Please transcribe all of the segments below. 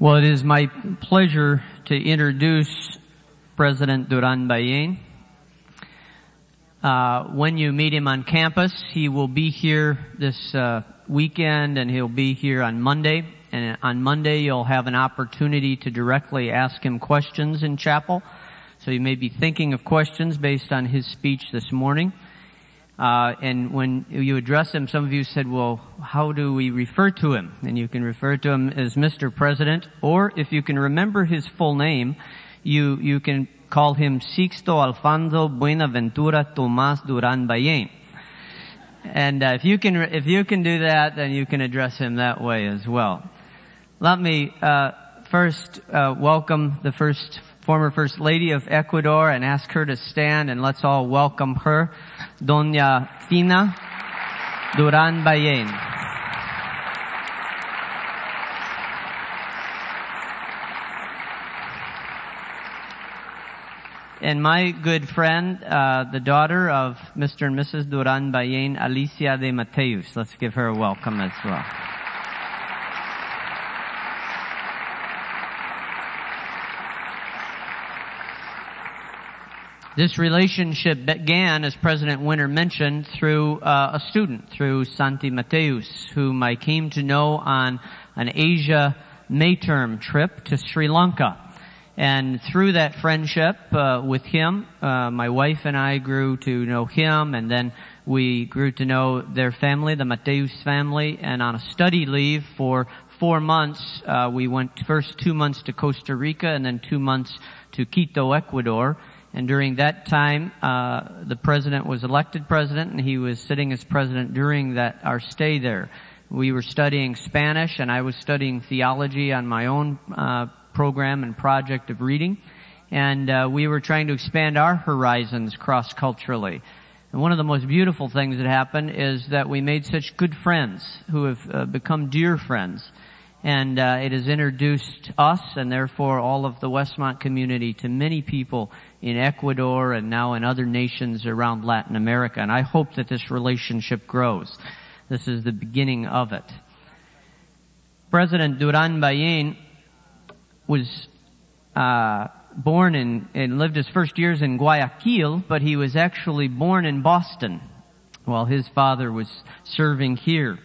Well, it is my pleasure to introduce President Duran Ballén. Uh, when you meet him on campus, he will be here this uh, weekend and he'll be here on Monday. And on Monday, you'll have an opportunity to directly ask him questions in chapel. So you may be thinking of questions based on his speech this morning. Uh, and when you address him, some of you said, well, how do we refer to him? And you can refer to him as Mr. President, or if you can remember his full name, you, you can call him Sixto Alfonso Buenaventura Tomas Duran Ballén. And uh, if you can, if you can do that, then you can address him that way as well. Let me uh, first uh, welcome the first former First Lady of Ecuador and ask her to stand and let's all welcome her, Doña Fina Duran Ballén. And my good friend, uh, the daughter of Mr. and Mrs. Duran Ballén, Alicia de Mateus. Let's give her a welcome as well. This relationship began, as President Winter mentioned, through uh, a student, through Santi Mateus, whom I came to know on an Asia May term trip to Sri Lanka. And through that friendship uh, with him, uh, my wife and I grew to know him, and then we grew to know their family, the Mateus family. And on a study leave for four months, uh, we went first two months to Costa Rica, and then two months to Quito, Ecuador. And during that time, uh, the president was elected president, and he was sitting as president during that our stay there. We were studying Spanish, and I was studying theology on my own uh, program and project of reading, and uh, we were trying to expand our horizons cross culturally. And one of the most beautiful things that happened is that we made such good friends who have uh, become dear friends and uh, it has introduced us and therefore all of the Westmont community to many people in Ecuador and now in other nations around Latin America. And I hope that this relationship grows. This is the beginning of it. President Duran Ballén was uh, born in and lived his first years in Guayaquil, but he was actually born in Boston while his father was serving here.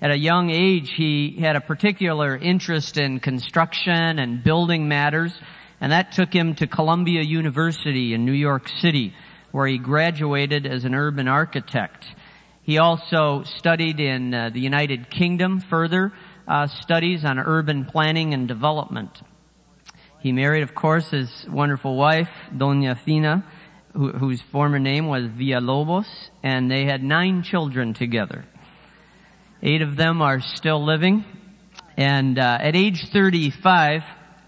At a young age, he had a particular interest in construction and building matters, and that took him to Columbia University in New York City, where he graduated as an urban architect. He also studied in uh, the United Kingdom further, uh, studies on urban planning and development. He married, of course, his wonderful wife, Doña Fina, who, whose former name was Villalobos, and they had nine children together. Eight of them are still living. And uh, at age 35,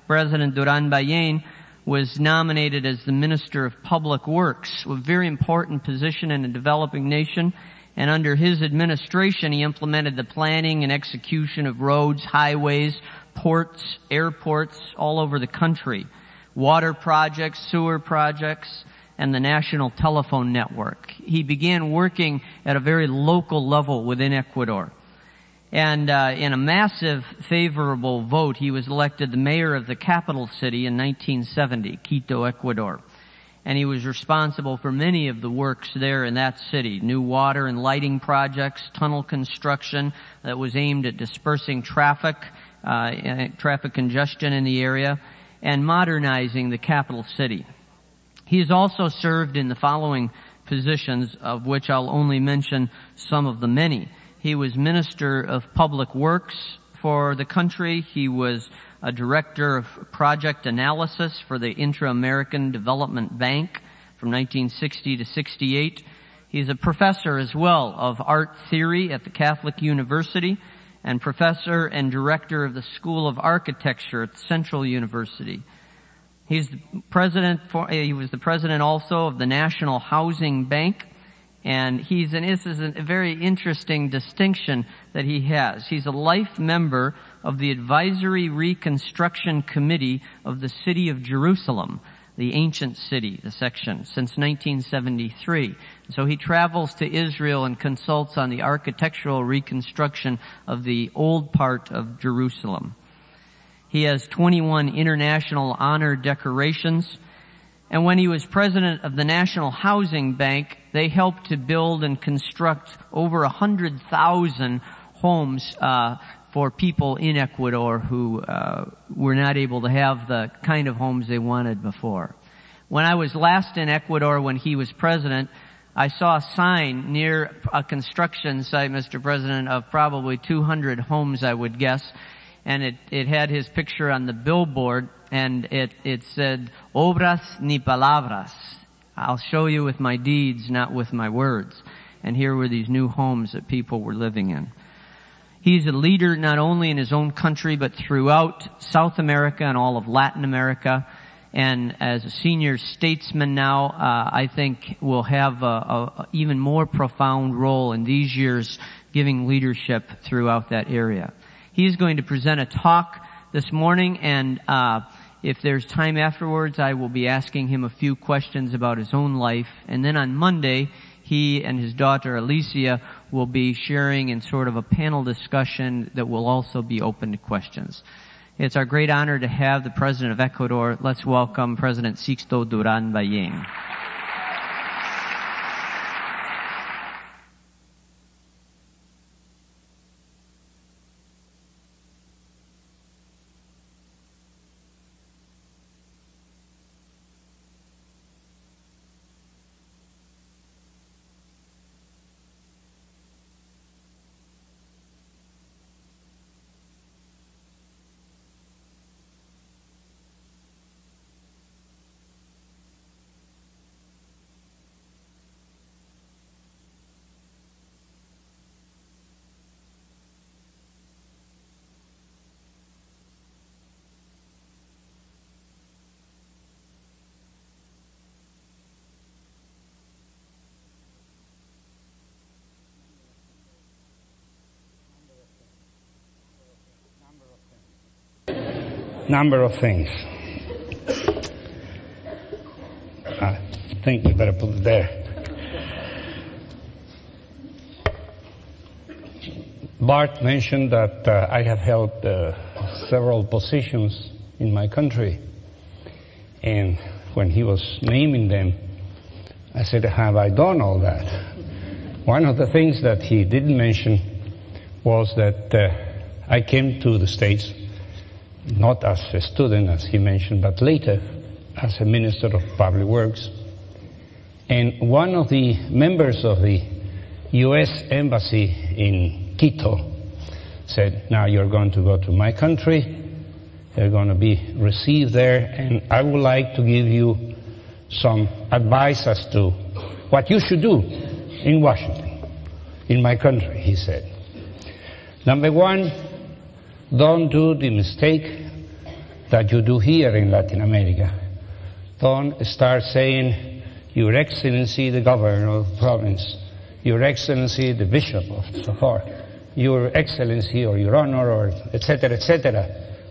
President Duran Ballén was nominated as the Minister of Public Works, a very important position in a developing nation. And under his administration, he implemented the planning and execution of roads, highways, ports, airports all over the country, water projects, sewer projects, and the national telephone network. He began working at a very local level within Ecuador. And uh, in a massive favorable vote, he was elected the mayor of the capital city in 1970, Quito, Ecuador. And he was responsible for many of the works there in that city. New water and lighting projects, tunnel construction that was aimed at dispersing traffic, uh, traffic congestion in the area, and modernizing the capital city. He has also served in the following positions, of which I'll only mention some of the many. He was Minister of Public Works for the country. He was a Director of Project Analysis for the Inter-American Development Bank from 1960 to 68. He's a professor as well of art theory at the Catholic University and professor and director of the School of Architecture at Central University. He's the president for, he was the president also of the National Housing Bank and he's and this is a very interesting distinction that he has. He's a life member of the Advisory Reconstruction Committee of the City of Jerusalem, the ancient city, the section, since 1973. So he travels to Israel and consults on the architectural reconstruction of the old part of Jerusalem. He has 21 international honor decorations. And when he was president of the National Housing Bank, they helped to build and construct over 100,000 homes uh, for people in Ecuador who uh, were not able to have the kind of homes they wanted before. When I was last in Ecuador when he was president, I saw a sign near a construction site, Mr. President, of probably 200 homes, I would guess, and it, it had his picture on the billboard, and it, it said, Obras ni palabras. I'll show you with my deeds, not with my words. And here were these new homes that people were living in. He's a leader not only in his own country, but throughout South America and all of Latin America. And as a senior statesman now, uh, I think will have a, a, even more profound role in these years giving leadership throughout that area. He's going to present a talk this morning and, uh, if there's time afterwards, I will be asking him a few questions about his own life. And then on Monday, he and his daughter Alicia will be sharing in sort of a panel discussion that will also be open to questions. It's our great honor to have the President of Ecuador. Let's welcome President Sixto Duran Ballén. Number of things. I think you better put it there. Bart mentioned that uh, I have held uh, several positions in my country. And when he was naming them, I said, Have I done all that? One of the things that he didn't mention was that uh, I came to the States not as a student, as he mentioned, but later as a minister of public works. And one of the members of the U.S. Embassy in Quito said, now you're going to go to my country, you're going to be received there, and I would like to give you some advice as to what you should do in Washington, in my country, he said. Number one, don't do the mistake that you do here in Latin America. Don't start saying, Your Excellency, the governor of the province, Your Excellency, the bishop of so far, Your Excellency or Your Honor or etc. etc.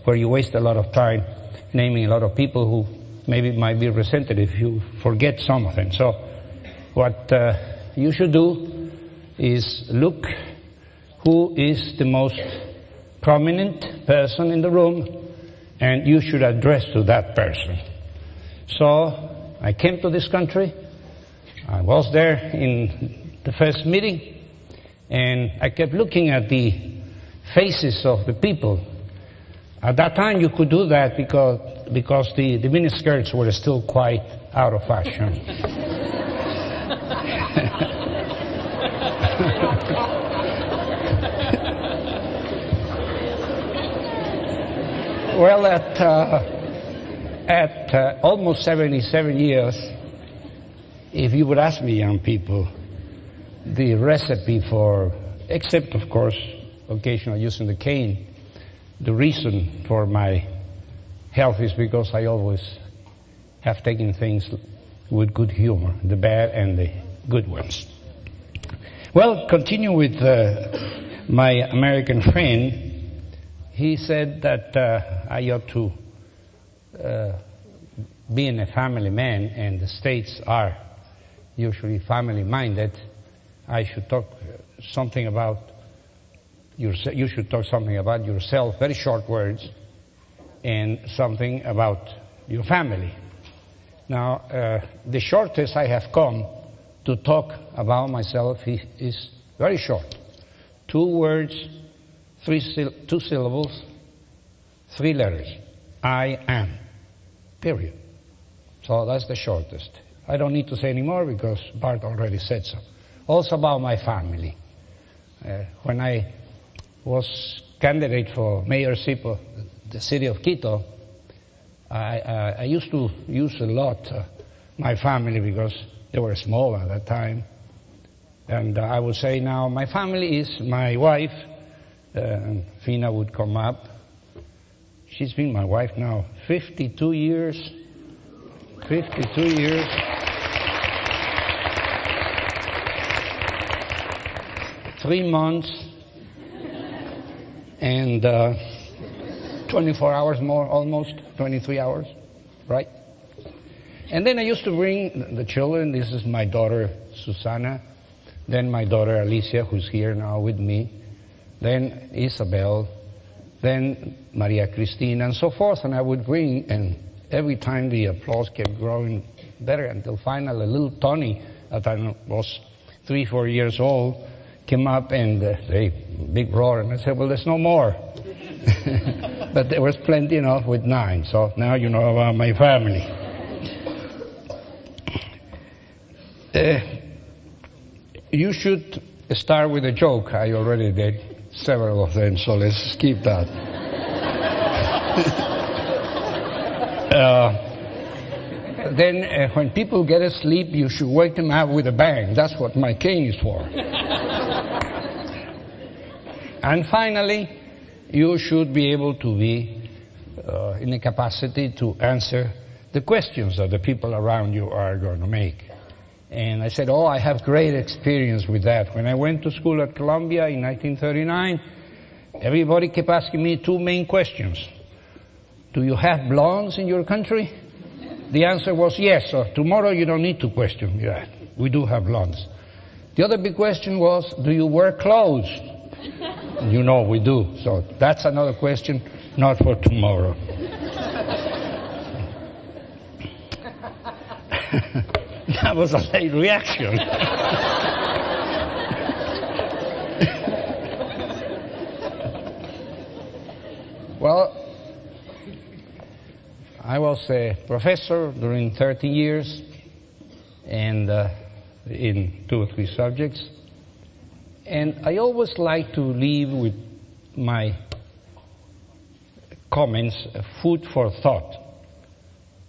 where you waste a lot of time naming a lot of people who maybe might be resented if you forget some of them. So what uh, you should do is look who is the most prominent person in the room and you should address to that person. So I came to this country. I was there in the first meeting and I kept looking at the faces of the people. At that time you could do that because, because the, the miniskirts were still quite out of fashion. Well, at, uh, at uh, almost 77 years, if you would ask me, young people, the recipe for, except of course, occasionally using the cane, the reason for my health is because I always have taken things with good humor, the bad and the good ones. Well, continue with uh, my American friend he said that uh, I ought to, uh, being a family man, and the states are usually family minded, I should talk something about yourself. You should talk something about yourself, very short words. and something about your family. Now, uh, the shortest I have come to talk about myself is, is very short. Two words, three two syllables, three letters. I am. Period. So that's the shortest. I don't need to say any more because Bart already said so. Also about my family. Uh, when I was candidate for mayorship of the city of Quito, I, uh, I used to use a lot uh, my family because they were small at that time. And uh, I would say now, my family is my wife, uh, Fina would come up. She's been my wife now 52 years. 52 years. Three months and uh, 24 hours more, almost 23 hours, right? And then I used to bring the children. This is my daughter Susana, then my daughter Alicia, who's here now with me, then Isabel, then Maria Cristina, and so forth. And I would bring, and every time the applause kept growing better until finally little Tony, at I was three, four years old, came up and uh, they big roar, and I said, "Well, there's no more." but there was plenty enough with nine. So now you know about my family. Uh, you should start with a joke. I already did several of them, so let's skip that. uh, then, uh, when people get asleep, you should wake them up with a bang. That's what my cane is for. and finally, you should be able to be uh, in a capacity to answer the questions that the people around you are going to make. And I said, Oh, I have great experience with that. When I went to school at Columbia in 1939, everybody kept asking me two main questions. Do you have blondes in your country? The answer was yes. So tomorrow you don't need to question. Yeah, we do have blondes. The other big question was, do you wear clothes? You know we do. So that's another question, not for tomorrow. that was a late reaction. well, I was a professor during 30 years and uh, in two or three subjects. And I always like to leave with my comments food for thought.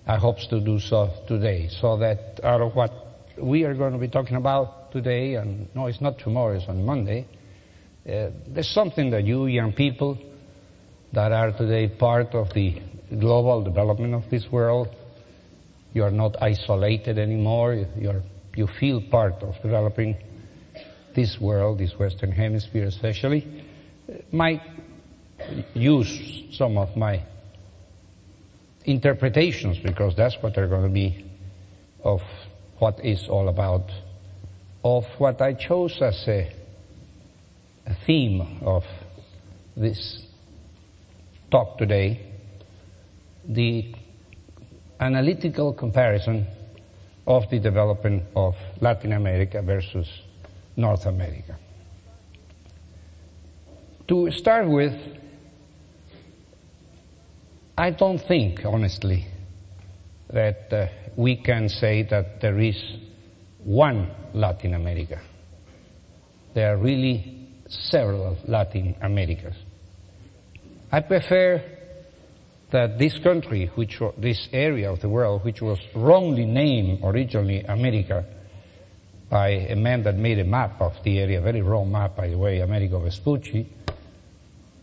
I hope to do so today, so that out of what we are going to be talking about today, and no, it's not tomorrow, it's on Monday, uh, there's something that you young people that are today part of the global development of this world, you are not isolated anymore, you're, you feel part of developing this world, this Western Hemisphere especially, might use some of my interpretations because that's what they're going to be of what is all about, of what I chose as a, a theme of this talk today, the analytical comparison of the development of Latin America versus North America. To start with, I don't think, honestly, that uh, we can say that there is one Latin America. There are really several Latin Americas. I prefer that this country, which this area of the world, which was wrongly named originally America, by a man that made a map of the area, a very wrong map, by the way, Amerigo Vespucci.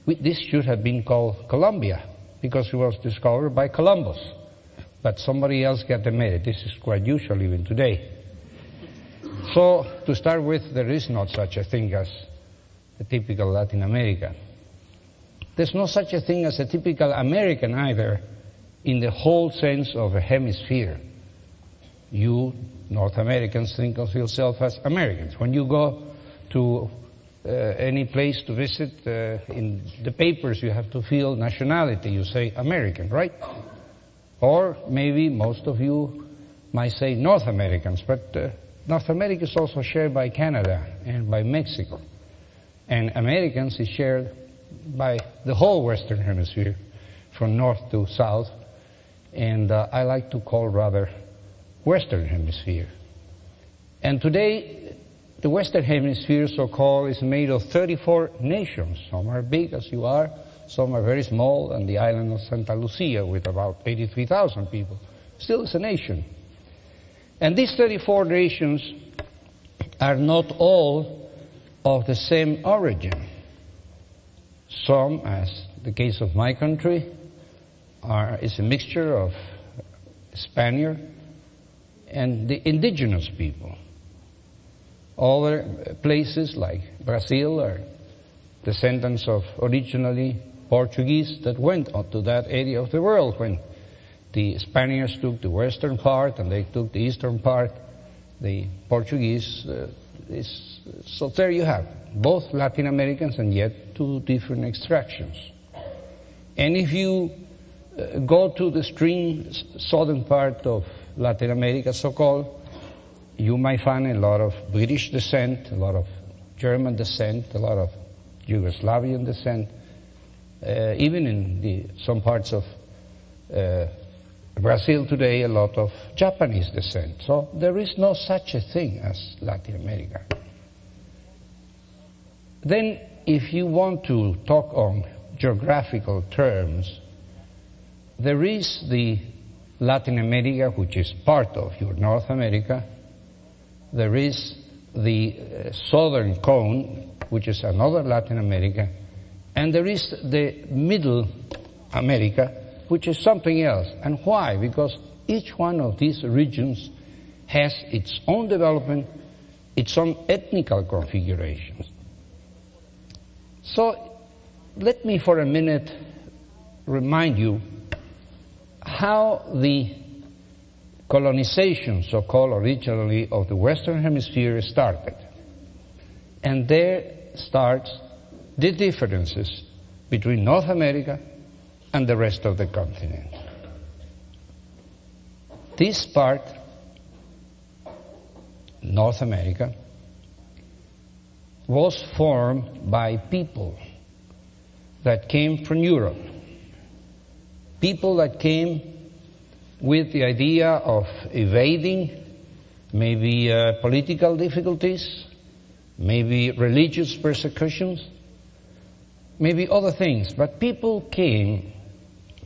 This should have been called Colombia because it was discovered by Columbus. But somebody else got the merit. This is quite usual even today. So, to start with, there is not such a thing as a typical Latin American. There's no such a thing as a typical American either in the whole sense of a hemisphere. You North Americans think of yourself as Americans. When you go to any place to visit, uh, in the papers you have to fill nationality. You say American, right? Or maybe most of you might say North Americans, but uh, North America is also shared by Canada and by Mexico. And Americans is shared by the whole Western Hemisphere, from north to south. And uh, I like to call rather Western Hemisphere. And today, the Western Hemisphere, so-called, is made of 34 nations. Some are big, as you are. Some are very small, and the island of Santa Lucia, with about 83,000 people, still is a nation. And these 34 nations are not all of the same origin. Some, as the case of my country, are, is a mixture of Spaniard and the indigenous people. Other places like Brazil are descendants of originally Portuguese that went to that area of the world when the Spaniards took the western part and they took the eastern part. The Portuguese uh, is, so there you have both Latin Americans and yet two different extractions. And if you uh, go to the extreme southern part of Latin America, so-called, you might find a lot of British descent, a lot of German descent, a lot of Yugoslavian descent, uh, even in the, some parts of uh, Brazil today, a lot of Japanese descent. So there is no such a thing as Latin America. Then, if you want to talk on geographical terms, there is the Latin America, which is part of your North America. There is the uh, southern cone, which is another Latin America. And there is the middle America, which is something else. And why? Because each one of these regions has its own development, its own ethnical configurations. So let me for a minute remind you how the colonization, so called originally, of the Western Hemisphere started. And there starts the differences between North America and the rest of the continent. This part, North America, was formed by people that came from Europe. People that came with the idea of evading maybe uh, political difficulties, maybe religious persecutions, maybe other things. But people came,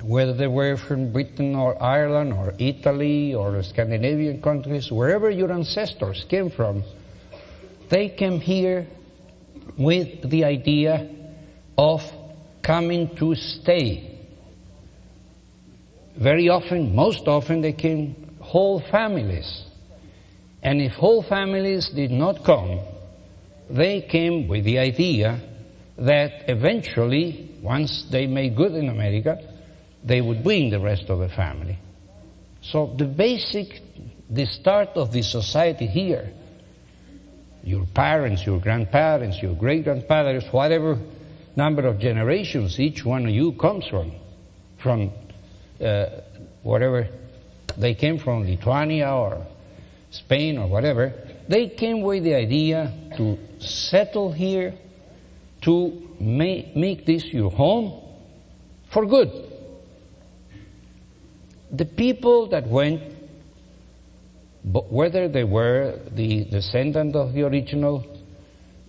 whether they were from Britain or Ireland or Italy or Scandinavian countries, wherever your ancestors came from, they came here with the idea of coming to stay. Very often, most often, they came whole families. And if whole families did not come, they came with the idea that eventually, once they made good in America, they would bring the rest of the family. So the basic, the start of the society here your parents, your grandparents, your great grandparents, whatever number of generations each one of you comes from, from uh, whatever they came from, Lithuania or Spain or whatever, they came with the idea to settle here, to make, make this your home for good. The people that went whether they were the descendant of the original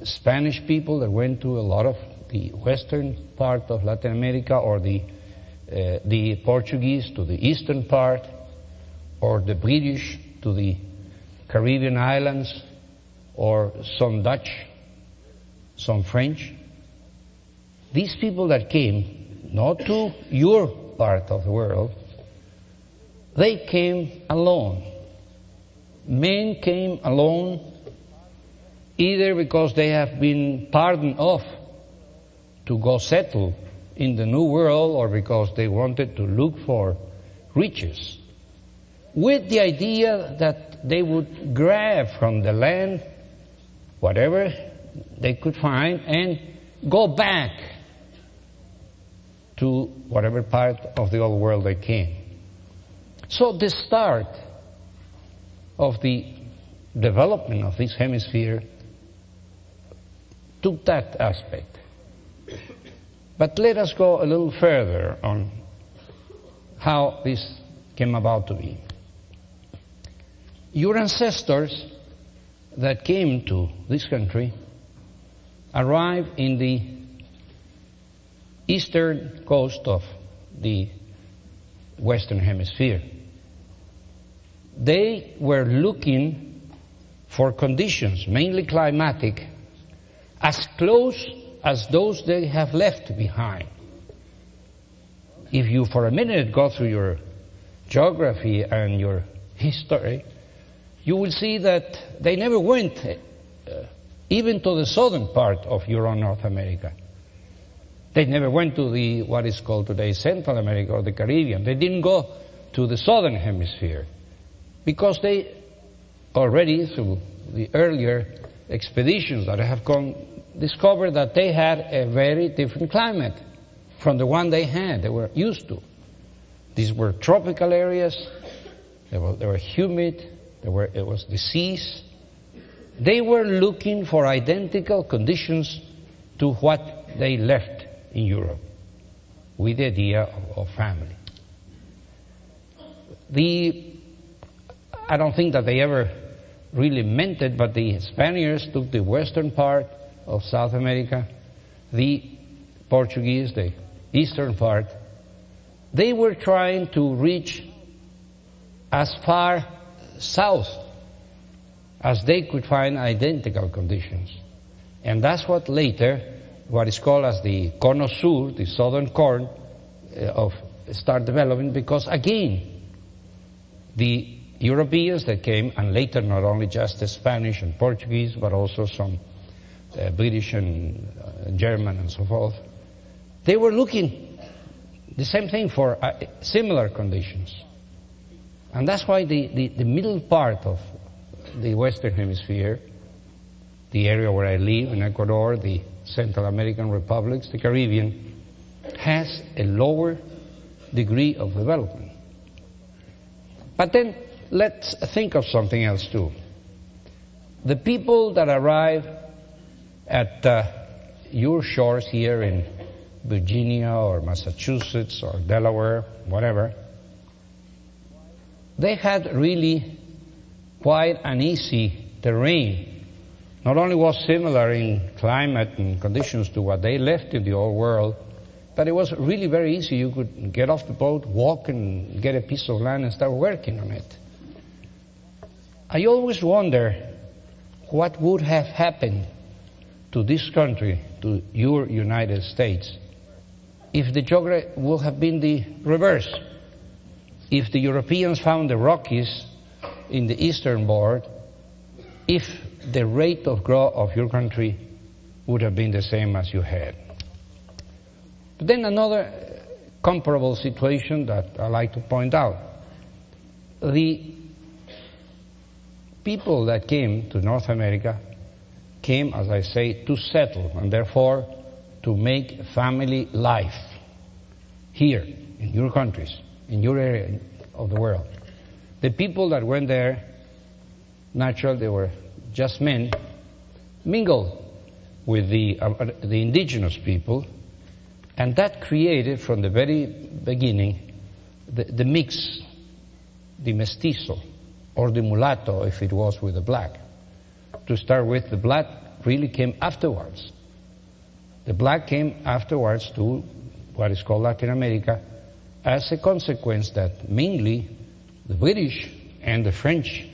Spanish people that went to a lot of the western part of Latin America or the, uh, the Portuguese to the eastern part or the British to the Caribbean islands or some Dutch, some French. These people that came not to your part of the world, they came alone men came alone either because they have been pardoned off to go settle in the new world or because they wanted to look for riches with the idea that they would grab from the land whatever they could find and go back to whatever part of the old world they came. So the start of the development of this hemisphere took that aspect. But let us go a little further on how this came about to be. Your ancestors that came to this country arrived in the eastern coast of the Western Hemisphere. They were looking for conditions, mainly climatic, as close as those they have left behind. If you for a minute go through your geography and your history, you will see that they never went uh, even to the southern part of Euro North America. They never went to the what is called today Central America or the Caribbean. They didn't go to the southern hemisphere because they already through the earlier expeditions that have gone discovered that they had a very different climate from the one they had, they were used to. These were tropical areas, they were, they were humid, they were, it was disease. They were looking for identical conditions to what they left in Europe with the idea of, of family. The, I don't think that they ever really meant it, but the Spaniards took the western part of South America, the Portuguese, the eastern part, they were trying to reach as far south as they could find identical conditions. And that's what later, what is called as the Cono Sur, the southern cone, uh, of start developing because again, the Europeans that came, and later not only just the Spanish and Portuguese, but also some uh, British and uh, German and so forth, they were looking the same thing for uh, similar conditions. And that's why the, the, the, middle part of the Western Hemisphere, the area where I live in Ecuador, the Central American republics, the Caribbean, has a lower degree of development. But then let's think of something else too. The people that arrive at uh, your shores here in Virginia or Massachusetts or Delaware, whatever, they had really quite an easy terrain. Not only was similar in climate and conditions to what they left in the old world, but it was really very easy. You could get off the boat, walk, and get a piece of land and start working on it. I always wonder what would have happened to this country, to your United States, if the geography would have been the reverse. If the Europeans found the Rockies in the eastern board, if the rate of growth of your country would have been the same as you had. But then another comparable situation that I like to point out. The people that came to North America came, as I say, to settle and therefore to make family life here in your countries, in your area of the world. The people that went there, naturally, they were just men, mingled with the, uh, uh, the indigenous people, and that created from the very beginning the, the mix, the mestizo, or the mulatto if it was with the black to start with, the black really came afterwards. The black came afterwards to what is called Latin America as a consequence that mainly the British and the French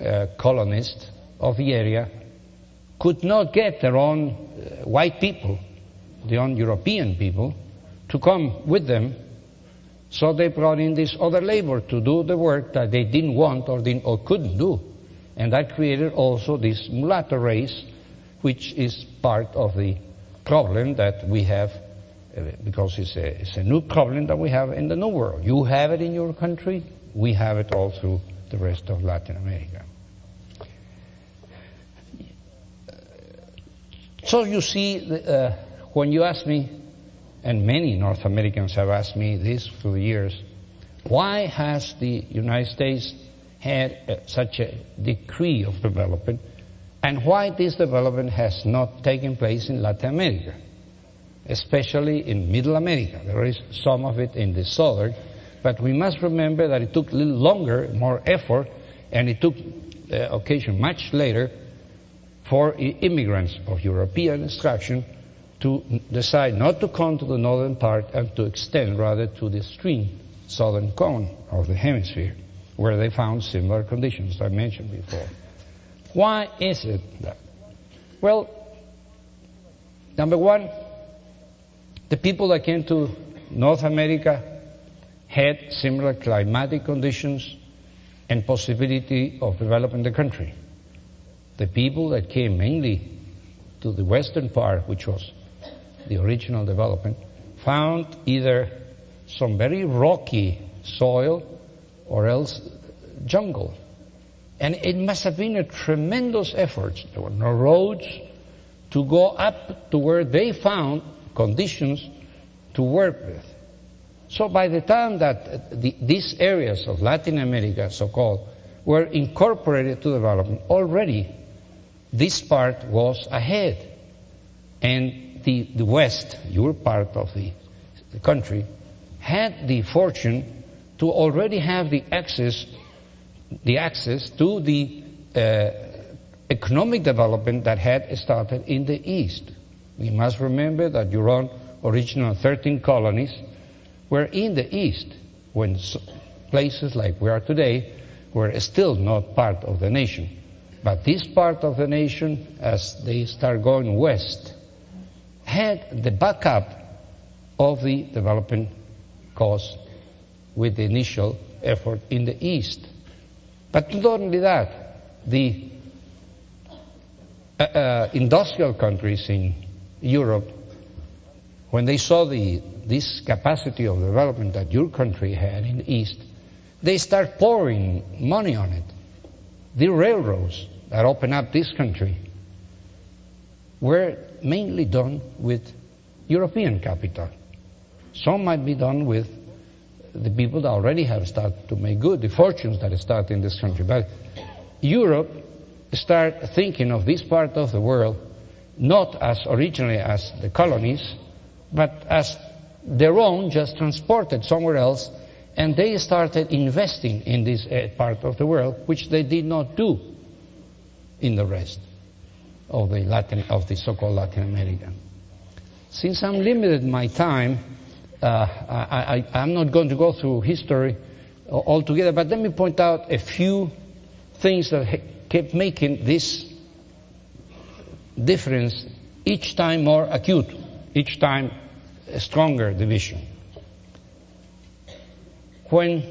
uh, colonists of the area could not get their own uh, white people, their own European people, to come with them. So they brought in this other labor to do the work that they didn't want or, didn't, or couldn't do. And that created also this mulatto race, which is part of the problem that we have, uh, because it's a, it's a new problem that we have in the New World. You have it in your country, we have it all through the rest of Latin America. So you see, uh, when you ask me, and many North Americans have asked me this through the years, why has the United States had uh, such a degree of development, and why this development has not taken place in Latin America, especially in Middle America. There is some of it in the southern, but we must remember that it took a little longer, more effort, and it took uh, occasion much later for immigrants of European extraction to decide not to come to the northern part and to extend rather to the extreme southern cone of the hemisphere, where they found similar conditions I mentioned before. Why is it that? Well, number one, the people that came to North America had similar climatic conditions and possibility of developing the country. The people that came mainly to the western part, which was the original development, found either some very rocky soil or else jungle. And it must have been a tremendous effort. There were no roads to go up to where they found conditions to work with. So by the time that the, these areas of Latin America, so-called, were incorporated to development, already this part was ahead. And the, the West, your part of the, the country, had the fortune to already have the access, the access to the uh, economic development that had started in the East. We must remember that your own original 13 colonies were in the East when places like we are today were still not part of the nation. But this part of the nation, as they start going west, had the backup of the development caused with the initial effort in the East. But not only that, the uh, uh, industrial countries in Europe, when they saw the, this capacity of development that your country had in the East, they start pouring money on it. The railroads that opened up this country were mainly done with European capital. Some might be done with the people that already have started to make good, the fortunes that start in this country. But Europe start thinking of this part of the world not as originally as the colonies, but as their own, just transported somewhere else, and they started investing in this uh, part of the world, which they did not do in the rest of the Latin, of the so-called Latin America. Since I'm limited my time, Uh, I, am not going to go through history altogether, but let me point out a few things that kept making this difference each time more acute, each time a stronger division. When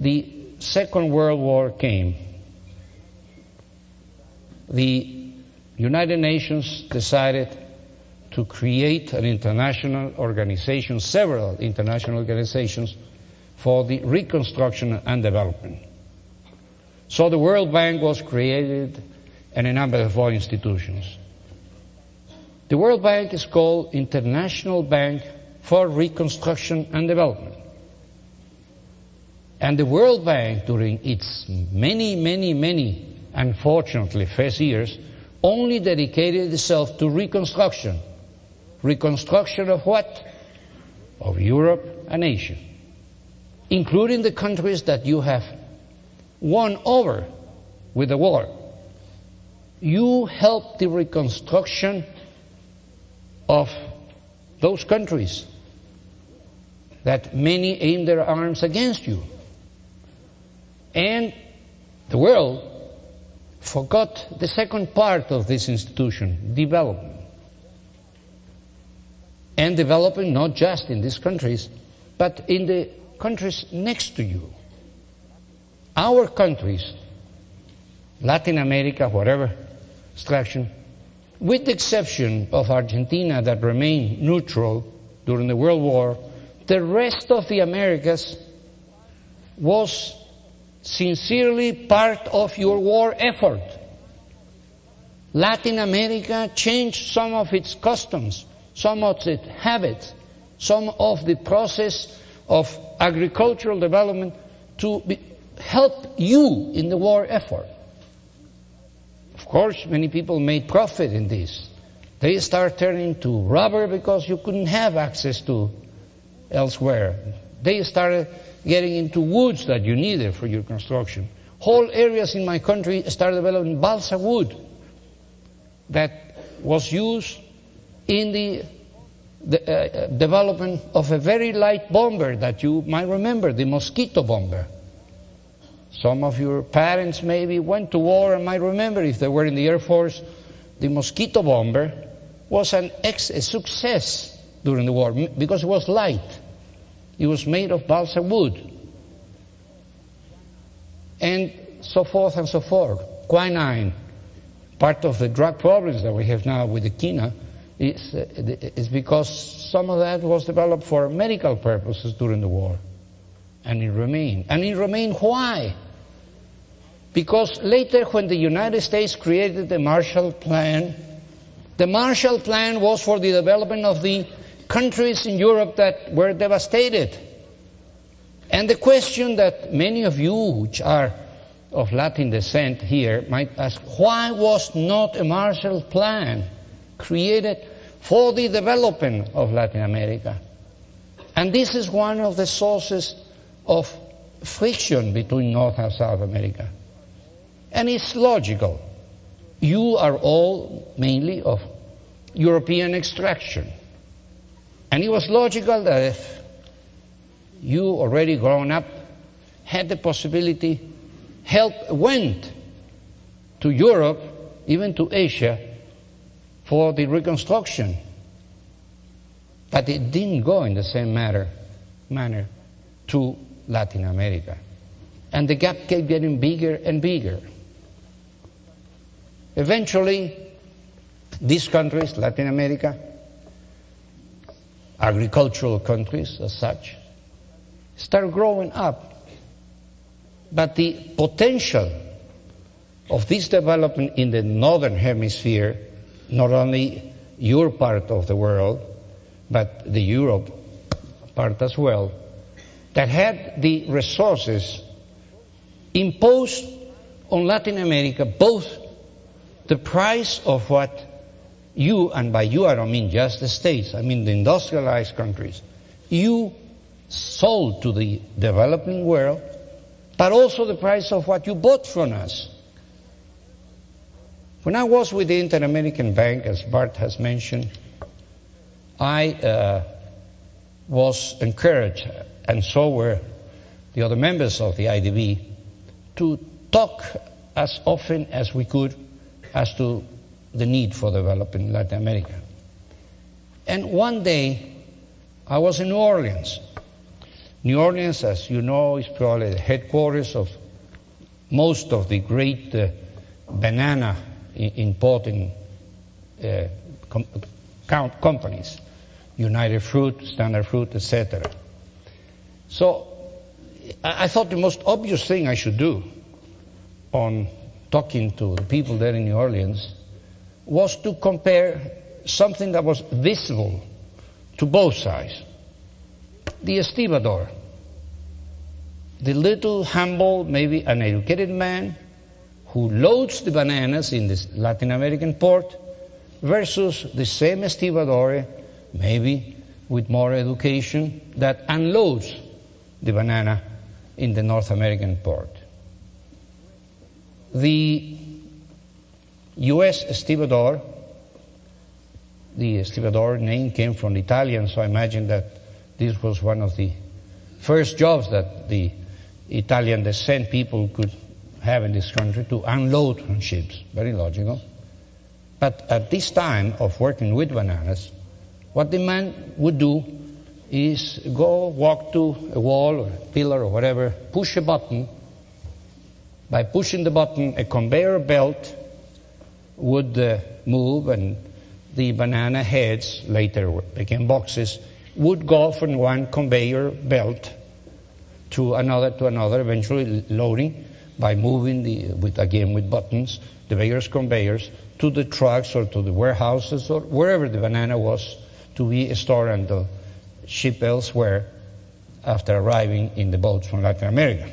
the Second World War came, the United Nations decided to create an international organization, several international organizations, for the reconstruction and development. So the World Bank was created and a number of other institutions. The World Bank is called International Bank for Reconstruction and Development. And the World Bank, during its many, many, many, unfortunately, first years, only dedicated itself to reconstruction reconstruction of what? Of Europe and Asia, including the countries that you have won over with the war. You help the reconstruction of those countries that many aim their arms against you. And the world forgot the second part of this institution, development and developing not just in these countries, but in the countries next to you. Our countries, Latin America, whatever extraction, with the exception of Argentina that remained neutral during the World War, the rest of the Americas was sincerely part of your war effort. Latin America changed some of its customs, some of its habits, some of the process of agricultural development to be, help you in the war effort. Of course, many people made profit in this. They start turning to rubber because you couldn't have access to elsewhere. They started getting into woods that you needed for your construction. Whole areas in my country started developing balsa wood that was used in the, the uh, development of a very light bomber that you might remember, the mosquito bomber. Some of your parents maybe went to war and might remember if they were in the Air Force, the mosquito bomber was an ex- a success during the war because it was light. It was made of balsa wood. And so forth and so forth. Quinine, part of the drug problems that we have now with the quina, is, uh, because some of that was developed for medical purposes during the war. And it remained. And it remained why? Because later, when the United States created the Marshall Plan, the Marshall Plan was for the development of the countries in Europe that were devastated. And the question that many of you, which are of Latin descent here, might ask why was not a Marshall Plan created for the development of Latin America? And this is one of the sources of friction between North and South America. And it's logical. You are all mainly of European extraction. And it was logical that if you already grown up had the possibility, help went to Europe, even to Asia, for the reconstruction. But it didn't go in the same manner, manner to Latin America. And the gap kept getting bigger and bigger. Eventually, these countries, Latin America, agricultural countries as such, start growing up. But the potential of this development in the northern hemisphere, not only your part of the world, but the Europe part as well, that had the resources imposed on Latin America both the price of what you, and by you I don't mean just the states, I mean the industrialized countries, you sold to the developing world, but also the price of what you bought from us. When I was with the Inter-American Bank, as Bart has mentioned, I uh, was encouraged, and so were the other members of the IDB, to talk as often as we could as to the need for developing Latin America. And one day, I was in New Orleans. New Orleans, as you know, is probably the headquarters of most of the great uh, banana importing uh, com- companies, United Fruit, Standard Fruit, etc. So I-, I thought the most obvious thing I should do on talking to the people there in New Orleans was to compare something that was visible to both sides. The estibador, the little, humble, maybe uneducated man who loads the bananas in this Latin American port versus the same estibador, maybe with more education, that unloads the banana in the North American port. The U.S. estibador, the estibador name came from Italian, so I imagine that this was one of the first jobs that the Italian descent people could have in this country to unload on ships. Very logical. But at this time of working with bananas, what the man would do is go walk to a wall or a pillar or whatever, push a button, by pushing the button, a conveyor belt would uh, move and the banana heads, later became boxes, would go from one conveyor belt to another to another, eventually loading. By moving the, with, again with buttons, the various conveyors to the trucks or to the warehouses or wherever the banana was to be stored and uh, shipped elsewhere after arriving in the boats from Latin America.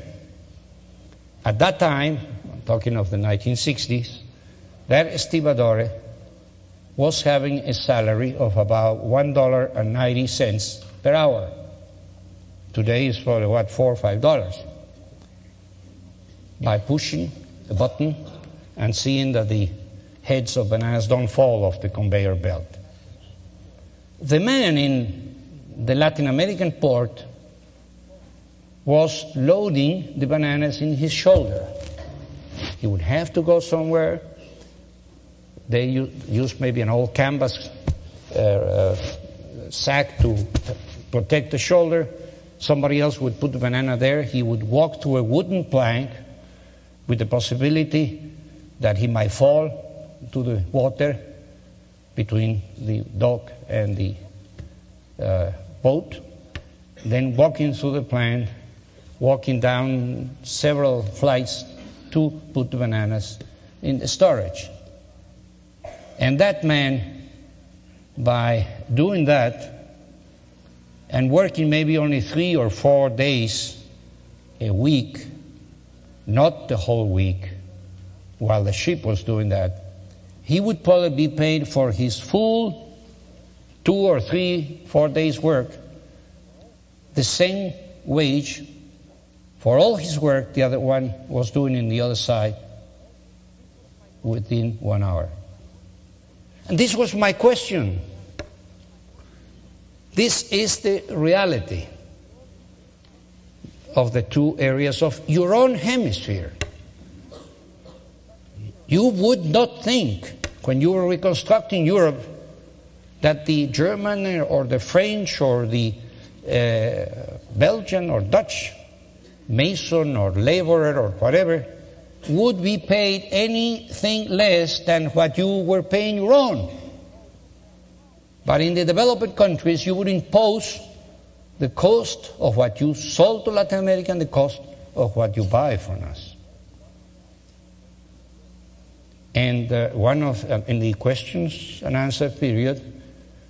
At that time, I'm talking of the 1960s, that estibador was having a salary of about $1.90 per hour. Today is probably what, four or five dollars. By pushing a button and seeing that the heads of bananas don't fall off the conveyor belt. The man in the Latin American port was loading the bananas in his shoulder. He would have to go somewhere. They used maybe an old canvas uh, uh, sack to protect the shoulder. Somebody else would put the banana there. He would walk to a wooden plank with the possibility that he might fall to the water between the dock and the uh, boat. Then walking through the plant walking down several flights to put the bananas in the storage. And that man, by doing that and working maybe only three or four days a week, not the whole week, while the ship was doing that, he would probably be paid for his full two or three, four days' work the same wage for all his work, the other one was doing in the other side within one hour. And this was my question. This is the reality of the two areas of your own hemisphere. You would not think, when you were reconstructing Europe, that the German or the French or the uh, Belgian or Dutch mason or laborer or whatever, would be paid anything less than what you were paying your own. But in the developed countries, you would impose the cost of what you sold to Latin America and the cost of what you buy from us. And uh, one of, uh, in the questions and answer period,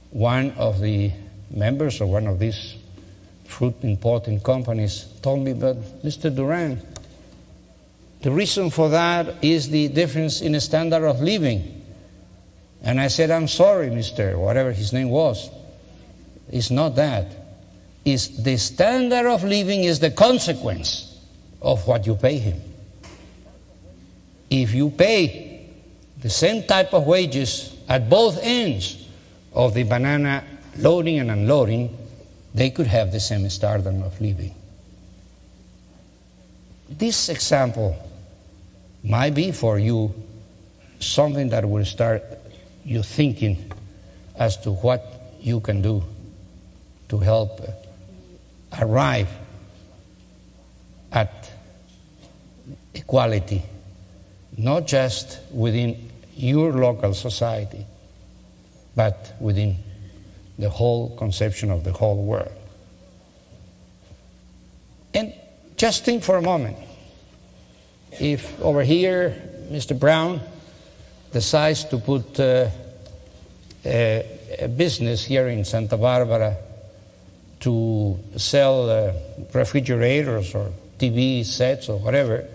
one of the members of one of these fruit importing companies told me, but Mr. Duran, the reason for that is the difference in the standard of living. And I said, I'm sorry, Mr. whatever his name was. It's not that. It's the standard of living is the consequence of what you pay him. If you pay the same type of wages at both ends of the banana loading and unloading, they could have the same standard of living. This example might be for you something that will start you thinking as to what you can do to help arrive at equality, not just within your local society, but within the whole conception of the whole world. And just think for a moment if over here Mr. Brown decides to put uh, a, a, business here in Santa Barbara to sell uh, refrigerators or TV sets or whatever,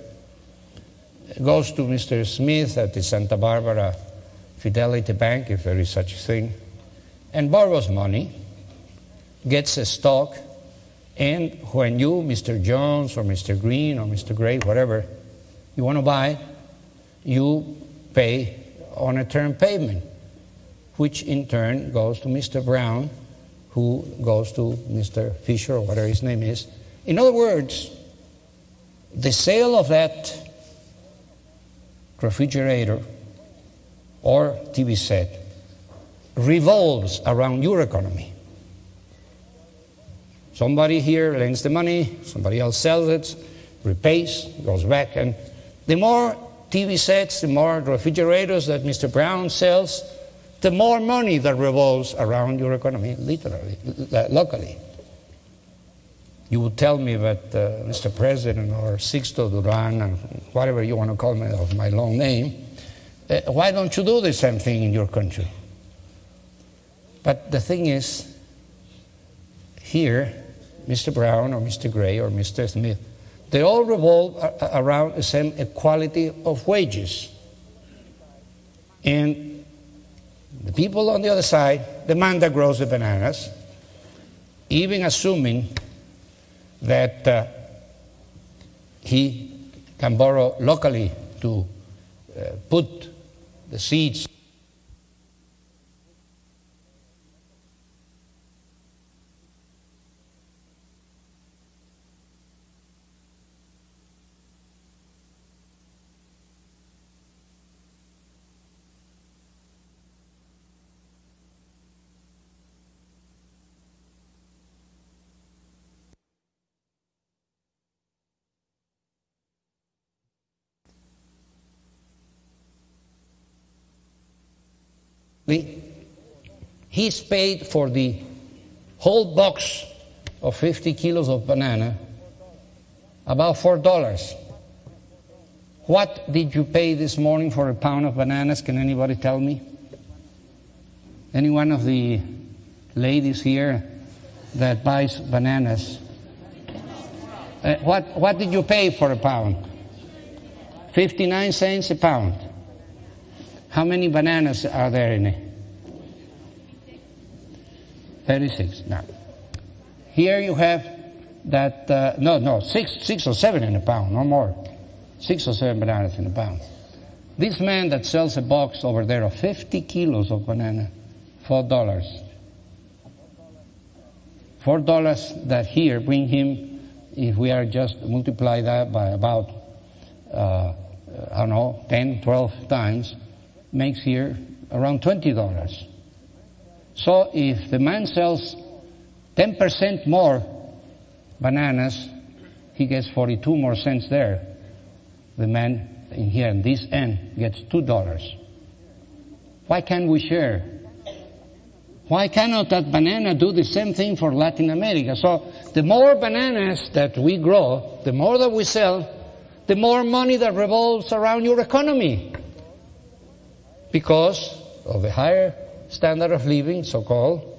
goes to Mr. Smith at the Santa Barbara Fidelity Bank, if there is such a thing, and borrows money, gets a stock, and when you, Mr. Jones or Mr. Green or Mr. Gray, whatever, you want to buy, you pay on a term payment, which in turn goes to Mr. Brown, who goes to Mr. Fisher or whatever his name is. In other words, the sale of that refrigerator or TV set revolves around your economy. Somebody here lends the money, somebody else sells it, repays, goes back, and the more TV sets, the more refrigerators that Mr. Brown sells, the more money that revolves around your economy, literally, locally. you would tell me that uh, Mr. President or Sixto Duran, and whatever you want to call me of my long name, uh, why don't you do the same thing in your country? But the thing is, here, Mr. Brown or Mr. Gray or Mr. Smith, they all revolve around the same equality of wages. And the people on the other side, the man that grows the bananas, even assuming that uh, he can borrow locally to uh, put the seeds He's paid for the whole box of 50 kilos of banana about $4. What did you pay this morning for a pound of bananas? Can anybody tell me? Any one of the ladies here that buys bananas? Uh, what, what did you pay for a pound? 59 cents a pound. How many bananas are there in it? 36. Now, here you have that, uh, no, no, six, six or seven in a pound, no more. Six or seven bananas in a pound. This man that sells a box over there of 50 kilos of banana, $4. $4 that here bring him, if we are just multiply that by about, uh, I don't know, 10, 12 times, makes here around $20. So if the man sells 10% more bananas, he gets 42 more cents there. The man in here in this end gets $2. Why can't we share? Why cannot that banana do the same thing for Latin America? So the more bananas that we grow, the more that we sell, the more money that revolves around your economy because of the higher standard of living, so-called.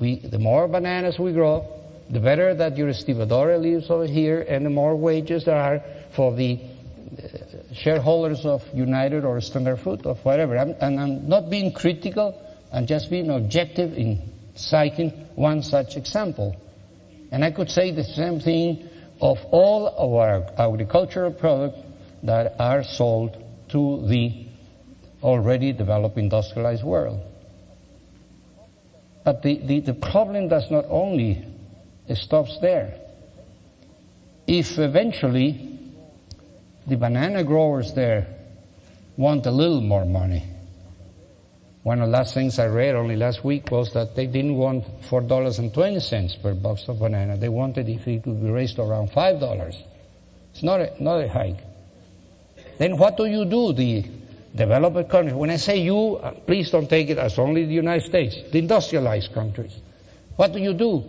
We, the more bananas we grow, the better that your stevedore lives over here, and the more wages there are for the uh, shareholders of United or Standard Food or whatever. I'm, and I'm not being critical, I'm just being objective in citing one such example. And I could say the same thing of all our agricultural products that are sold to the already developed industrialized world. But the, the, the problem does not only stops there. If eventually the banana growers there want a little more money, one of the last things I read only last week was that they didn't want four dollars and twenty cents per box of banana. They wanted if it could be raised around five dollars. It's not a, not a hike. Then what do you do? The developed countries. When I say you, uh, please don't take it as only the United States, the industrialized countries. What do you do?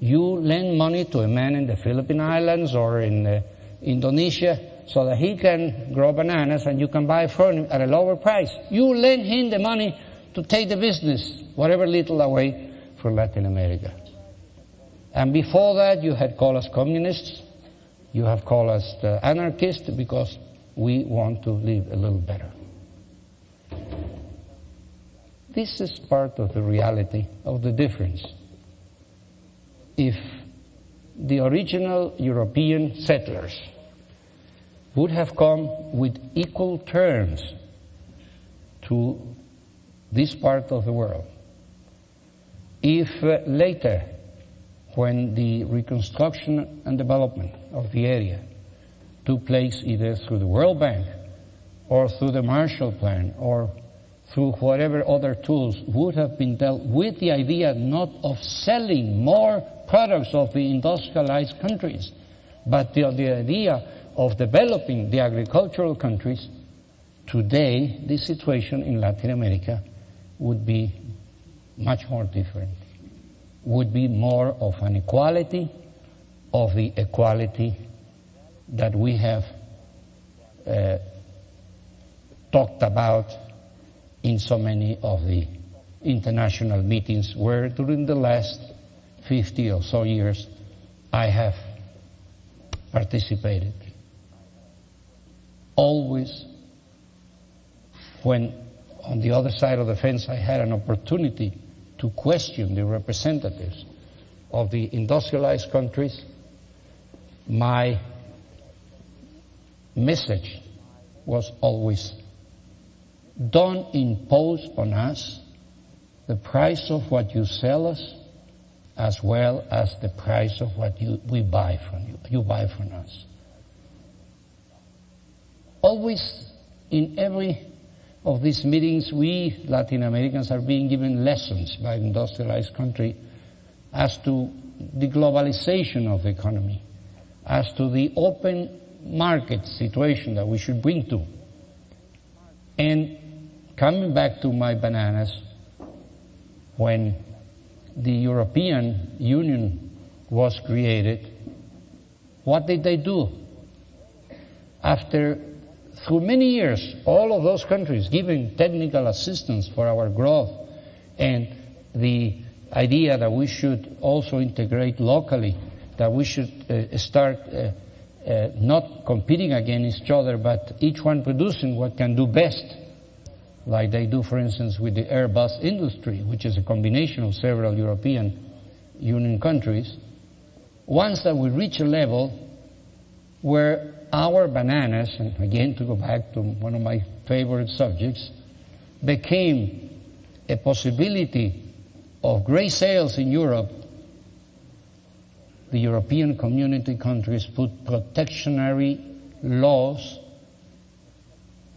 You lend money to a man in the Philippine Islands or in uh, Indonesia so that he can grow bananas and you can buy from him at a lower price. You lend him the money to take the business, whatever little away from Latin America. And before that, you had called us communists. You have called us uh, anarchists because we want to live a little better. This is part of the reality of the difference. If the original European settlers would have come with equal terms to this part of the world, if uh, later, when the reconstruction and development of the area took place either through the World Bank or through the Marshall Plan or through whatever other tools would have been dealt with the idea not of selling more products of the industrialized countries, but the, the idea of developing the agricultural countries, today the situation in Latin America would be much more different. would be more of an equality of the equality that we have uh, talked about in so many of the international meetings where during the last 50 or so years I have participated. Always when on the other side of the fence I had an opportunity to question the representatives of the industrialized countries, my message was always don't impose on us the price of what you sell us as well as the price of what you, we buy from you, you buy from us. Always in every of these meetings, we Latin Americans are being given lessons by industrialized country as to the globalization of the economy, as to the open market situation that we should bring to. And coming back to my bananas, when the European Union was created, what did they do? After, through many years, all of those countries giving technical assistance for our growth and the idea that we should also integrate locally, that we should uh, start uh, uh, not competing against each other, but each one producing what can do best, like they do, for instance, with the Airbus industry, which is a combination of several European Union countries. Once that we reach a level where our bananas, and again to go back to one of my favorite subjects, became a possibility of great sales in Europe the European community countries put protectionary laws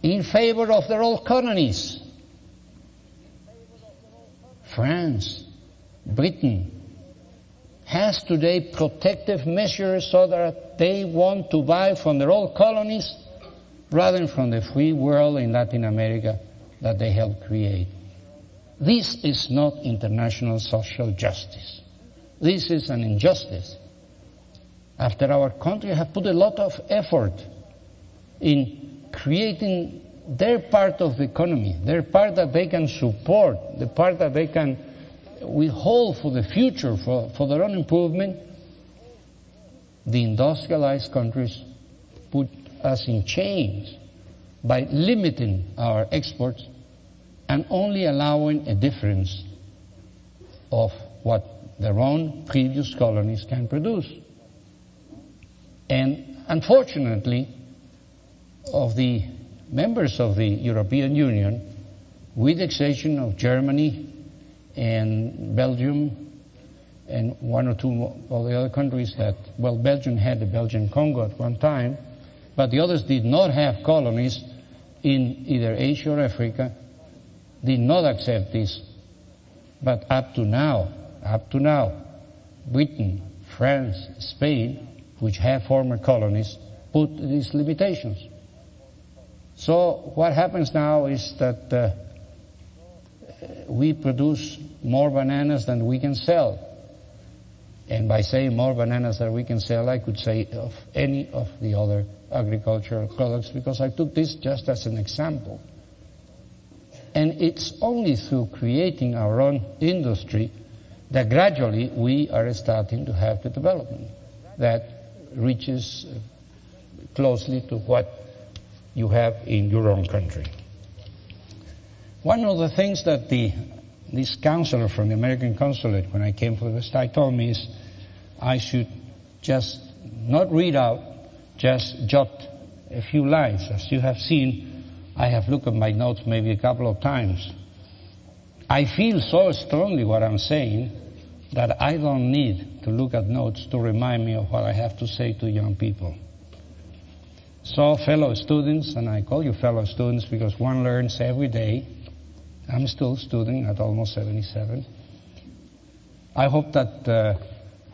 in favor of their old colonies. France, Britain, has today protective measures so that they want to buy from their old colonies rather than from the free world in Latin America that they helped create. This is not international social justice. This is an injustice after our country have put a lot of effort in creating their part of the economy, their part that they can support, the part that they can withhold for the future, for, for their own improvement, the industrialized countries put us in chains by limiting our exports and only allowing a difference of what their own previous colonies can produce. And unfortunately, of the members of the European Union, with the exception of Germany and Belgium and one or two of the other countries that, well, Belgium had the Belgian Congo at one time, but the others did not have colonies in either Asia or Africa, did not accept this. But up to now, up to now, Britain, France, Spain which have former colonies, put these limitations. So what happens now is that uh, we produce more bananas than we can sell. And by saying more bananas than we can sell, I could say of any of the other agricultural products because I took this just as an example. And it's only through creating our own industry that gradually we are starting to have the development that reaches uh, closely to what you have in your own country. One of the things that the, this counselor from the American consulate, when I came for the West, I told me is I should just not read out, just jot a few lines. As you have seen, I have looked at my notes maybe a couple of times. I feel so strongly what I'm saying that I don't need to look at notes to remind me of what I have to say to young people. So, fellow students, and I call you fellow students because one learns every day. I'm still a student at almost 77. I hope that uh,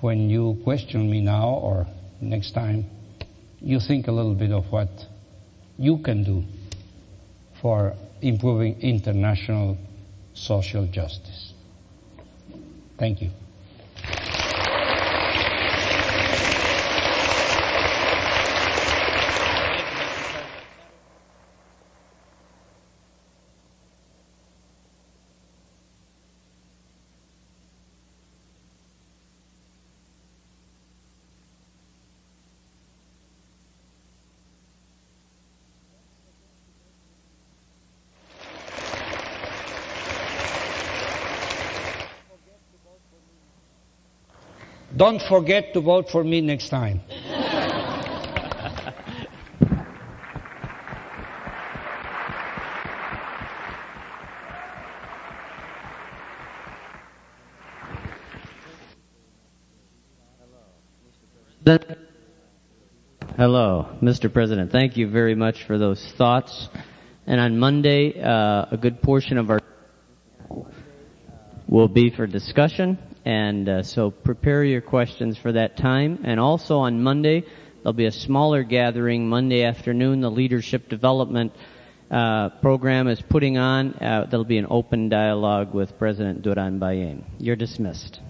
when you question me now or next time, you think a little bit of what you can do for improving international social justice. Thank you. Don't forget to vote for me next time. Hello, Mr. President. Thank you very much for those thoughts. And on Monday, uh, a good portion of our will be for discussion. And uh, so prepare your questions for that time. And also on Monday, there'll be a smaller gathering Monday afternoon. The leadership development uh, program is putting on. Uh, there'll be an open dialogue with President Duran Ballén. You're dismissed.